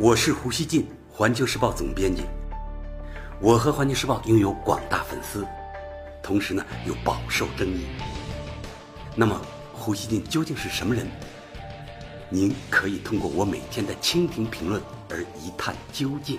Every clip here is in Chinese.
我是胡锡进，环球时报总编辑。我和环球时报拥有广大粉丝，同时呢又饱受争议。那么，胡锡进究竟是什么人？您可以通过我每天的蜻蜓评论而一探究竟。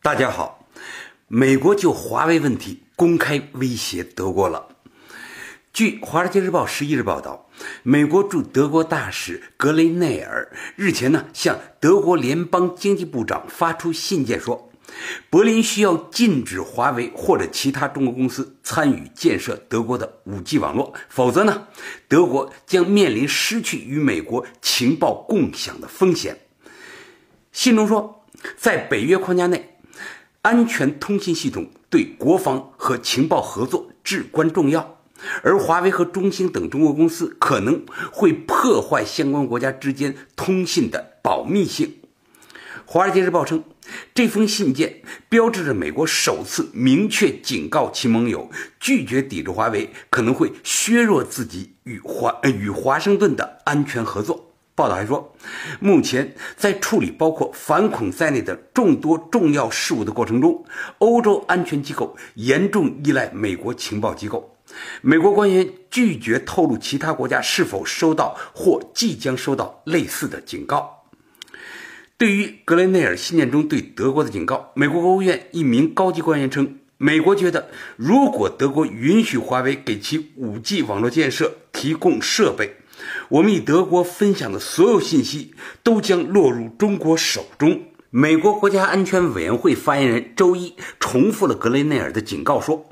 大家好，美国就华为问题公开威胁德国了。据《华尔街日报》十一日报道，美国驻德国大使格雷内尔日前呢向德国联邦经济部长发出信件说，柏林需要禁止华为或者其他中国公司参与建设德国的 5G 网络，否则呢，德国将面临失去与美国情报共享的风险。信中说，在北约框架内，安全通信系统对国防和情报合作至关重要。而华为和中兴等中国公司可能会破坏相关国家之间通信的保密性。《华尔街日报》称，这封信件标志着美国首次明确警告其盟友，拒绝抵制华为可能会削弱自己与华与华盛顿的安全合作。报道还说，目前在处理包括反恐在内的众多重要事务的过程中，欧洲安全机构严重依赖美国情报机构。美国官员拒绝透露其他国家是否收到或即将收到类似的警告。对于格雷内尔信件中对德国的警告，美国国务院一名高级官员称：“美国觉得，如果德国允许华为给其 5G 网络建设提供设备，我们与德国分享的所有信息都将落入中国手中。”美国国家安全委员会发言人周一重复了格雷内尔的警告，说：“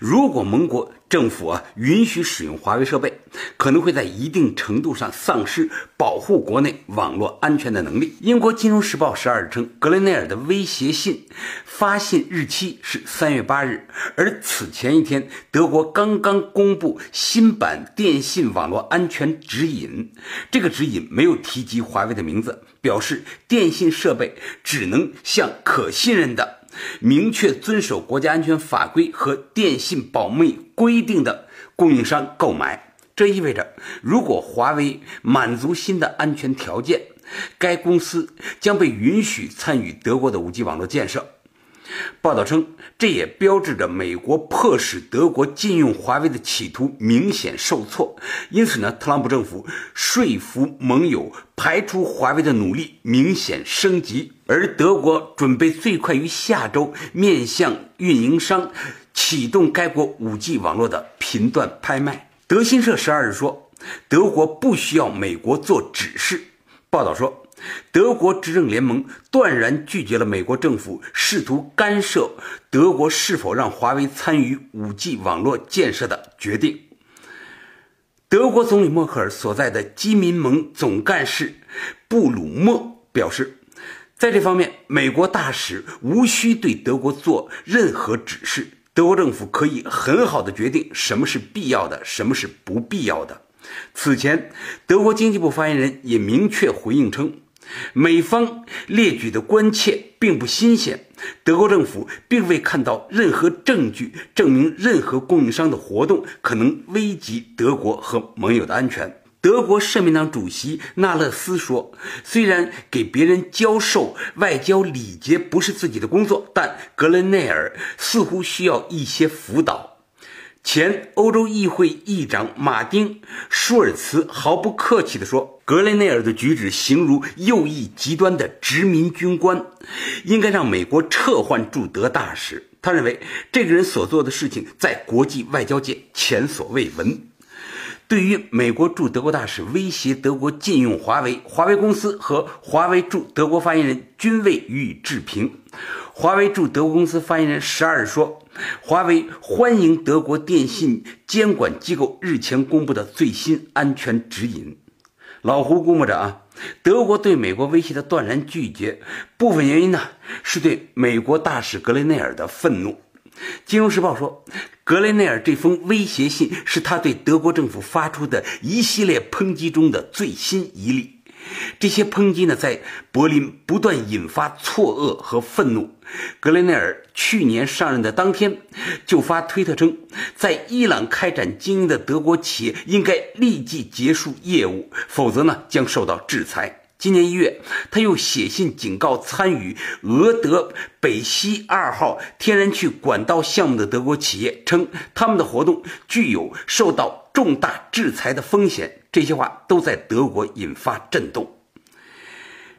如果盟国政府啊允许使用华为设备，可能会在一定程度上丧失保护国内网络安全的能力。”英国《金融时报》十二日称，格雷内尔的威胁信发信日期是三月八日，而此前一天，德国刚刚公布新版电信网络安全指引，这个指引没有提及华为的名字。表示电信设备只能向可信任的、明确遵守国家安全法规和电信保密规定的供应商购买。这意味着，如果华为满足新的安全条件，该公司将被允许参与德国的 5G 网络建设。报道称，这也标志着美国迫使德国禁用华为的企图明显受挫。因此呢，特朗普政府说服盟友排除华为的努力明显升级，而德国准备最快于下周面向运营商启动该国 5G 网络的频段拍卖。德新社十二日说，德国不需要美国做指示。报道说。德国执政联盟断然拒绝了美国政府试图干涉德国是否让华为参与 5G 网络建设的决定。德国总理默克尔所在的基民盟总干事布鲁默表示，在这方面，美国大使无需对德国做任何指示，德国政府可以很好的决定什么是必要的，什么是不必要的。此前，德国经济部发言人也明确回应称。美方列举的关切并不新鲜，德国政府并未看到任何证据证明任何供应商的活动可能危及德国和盟友的安全。德国社民党主席纳勒斯说：“虽然给别人教授外交礼节不是自己的工作，但格雷内尔似乎需要一些辅导。”前欧洲议会议长马丁·舒尔茨毫不客气地说：“格雷内尔的举止形如右翼极端的殖民军官，应该让美国撤换驻德大使。”他认为，这个人所做的事情在国际外交界前所未闻。对于美国驻德国大使威胁德国禁用华为，华为公司和华为驻德国发言人均未予以置评。华为驻德国公司发言人十二日说。华为欢迎德国电信监管机构日前公布的最新安全指引。老胡估摸着啊，德国对美国威胁的断然拒绝，部分原因呢是对美国大使格雷内尔的愤怒。金融时报说，格雷内尔这封威胁信是他对德国政府发出的一系列抨击中的最新一例。这些抨击呢，在柏林不断引发错愕和愤怒。格雷内尔去年上任的当天，就发推特称，在伊朗开展经营的德国企业应该立即结束业务，否则呢将受到制裁。今年一月，他又写信警告参与俄德北溪二号天然气管道项目的德国企业，称他们的活动具有受到重大制裁的风险。这些话都在德国引发震动。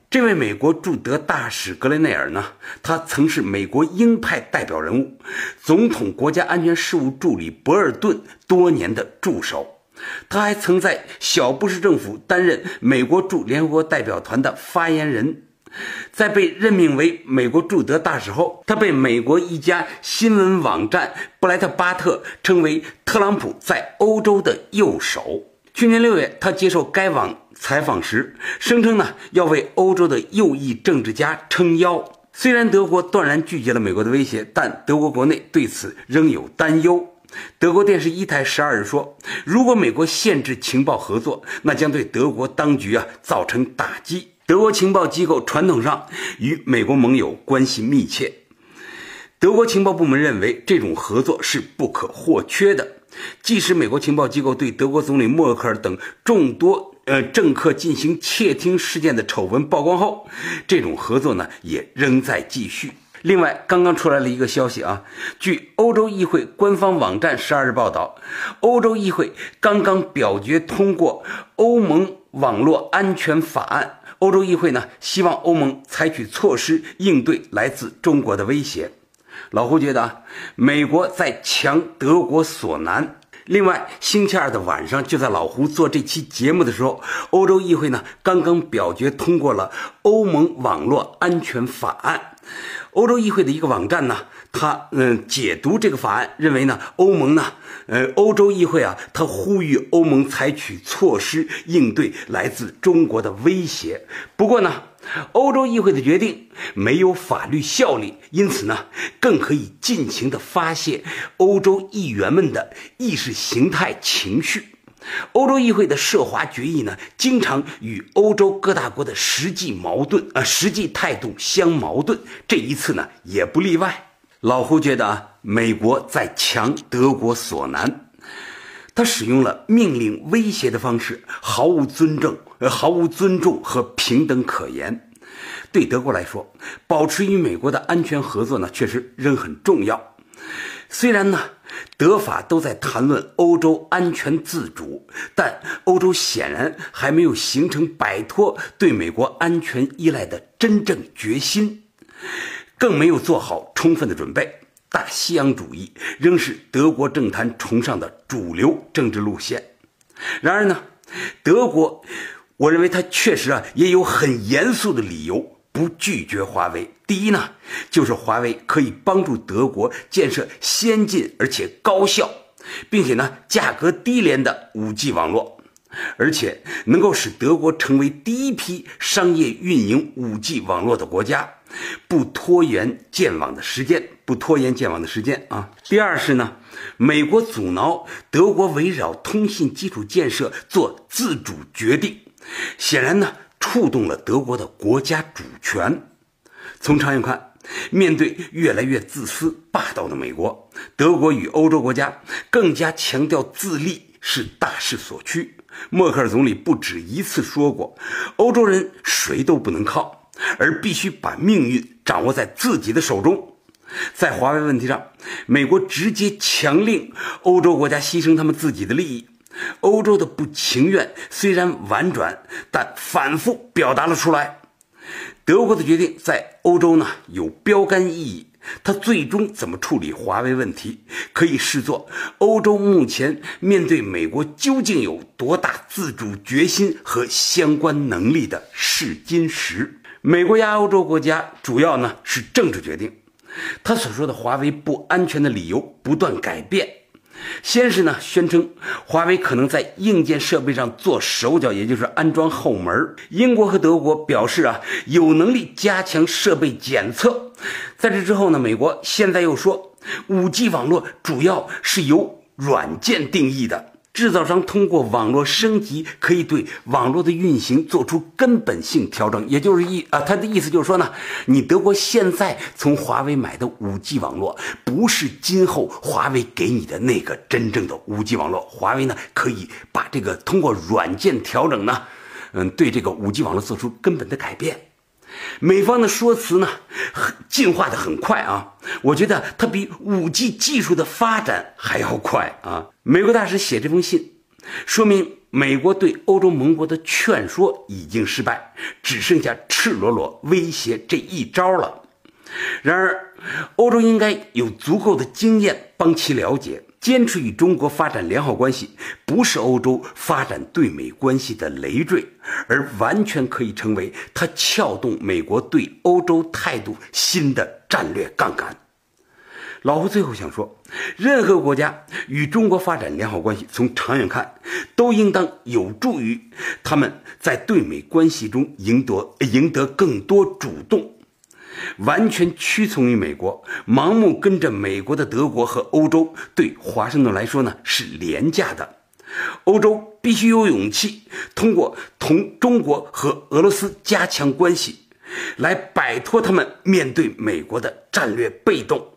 这位美国驻德大使格雷内尔呢？他曾是美国鹰派代表人物，总统国家安全事务助理博尔顿多年的助手。他还曾在小布什政府担任美国驻联合国代表团的发言人。在被任命为美国驻德大使后，他被美国一家新闻网站布莱特巴特称为特朗普在欧洲的右手。去年六月，他接受该网采访时声称呢，要为欧洲的右翼政治家撑腰。虽然德国断然拒绝了美国的威胁，但德国国内对此仍有担忧。德国电视一台十二日说，如果美国限制情报合作，那将对德国当局啊造成打击。德国情报机构传统上与美国盟友关系密切，德国情报部门认为这种合作是不可或缺的。即使美国情报机构对德国总理默克尔等众多呃政客进行窃听事件的丑闻曝光后，这种合作呢也仍在继续。另外，刚刚出来了一个消息啊，据欧洲议会官方网站十二日报道，欧洲议会刚刚表决通过欧盟网络安全法案。欧洲议会呢希望欧盟采取措施应对来自中国的威胁。老胡觉得啊，美国在强德国所难。另外，星期二的晚上，就在老胡做这期节目的时候，欧洲议会呢刚刚表决通过了欧盟网络安全法案。欧洲议会的一个网站呢，他嗯解读这个法案，认为呢，欧盟呢，呃，欧洲议会啊，他呼吁欧盟采取措施应对来自中国的威胁。不过呢。欧洲议会的决定没有法律效力，因此呢，更可以尽情地发泄欧洲议员们的意识形态情绪。欧洲议会的涉华决议呢，经常与欧洲各大国的实际矛盾啊、实际态度相矛盾。这一次呢，也不例外。老胡觉得啊，美国在强德国所难。他使用了命令威胁的方式，毫无尊重，呃，毫无尊重和平等可言。对德国来说，保持与美国的安全合作呢，确实仍很重要。虽然呢，德法都在谈论欧洲安全自主，但欧洲显然还没有形成摆脱对美国安全依赖的真正决心，更没有做好充分的准备。大西洋主义仍是德国政坛崇尚的主流政治路线。然而呢，德国，我认为他确实啊也有很严肃的理由不拒绝华为。第一呢，就是华为可以帮助德国建设先进而且高效，并且呢价格低廉的 5G 网络，而且能够使德国成为第一批商业运营 5G 网络的国家。不拖延建网的时间，不拖延建网的时间啊。第二是呢，美国阻挠德国围绕通信基础建设做自主决定，显然呢触动了德国的国家主权。从长远看，面对越来越自私霸道的美国，德国与欧洲国家更加强调自立是大势所趋。默克尔总理不止一次说过，欧洲人谁都不能靠。而必须把命运掌握在自己的手中。在华为问题上，美国直接强令欧洲国家牺牲他们自己的利益。欧洲的不情愿虽然婉转，但反复表达了出来。德国的决定在欧洲呢有标杆意义。它最终怎么处理华为问题，可以视作欧洲目前面对美国究竟有多大自主决心和相关能力的试金石。美国压欧洲国家主要呢是政治决定，他所说的华为不安全的理由不断改变。先是呢宣称华为可能在硬件设备上做手脚，也就是安装后门。英国和德国表示啊有能力加强设备检测。在这之后呢，美国现在又说，5G 网络主要是由软件定义的。制造商通过网络升级，可以对网络的运行做出根本性调整。也就是意啊，他的意思就是说呢，你德国现在从华为买的五 G 网络，不是今后华为给你的那个真正的五 G 网络。华为呢，可以把这个通过软件调整呢，嗯，对这个五 G 网络做出根本的改变。美方的说辞呢，进化的很快啊，我觉得它比五 G 技术的发展还要快啊。美国大使写这封信，说明美国对欧洲盟国的劝说已经失败，只剩下赤裸裸威胁这一招了。然而，欧洲应该有足够的经验帮其了解。坚持与中国发展良好关系，不是欧洲发展对美关系的累赘，而完全可以成为它撬动美国对欧洲态度新的战略杠杆。老胡最后想说，任何国家与中国发展良好关系，从长远看，都应当有助于他们在对美关系中赢得赢得更多主动。完全屈从于美国，盲目跟着美国的德国和欧洲，对华盛顿来说呢是廉价的。欧洲必须有勇气，通过同中国和俄罗斯加强关系，来摆脱他们面对美国的战略被动，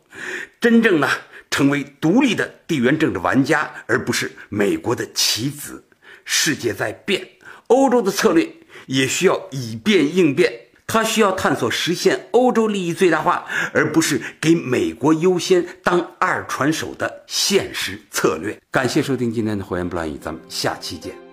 真正呢成为独立的地缘政治玩家，而不是美国的棋子。世界在变，欧洲的策略也需要以变应变。他需要探索实现欧洲利益最大化，而不是给美国优先当二传手的现实策略。感谢收听今天的火焰不乱语，咱们下期见。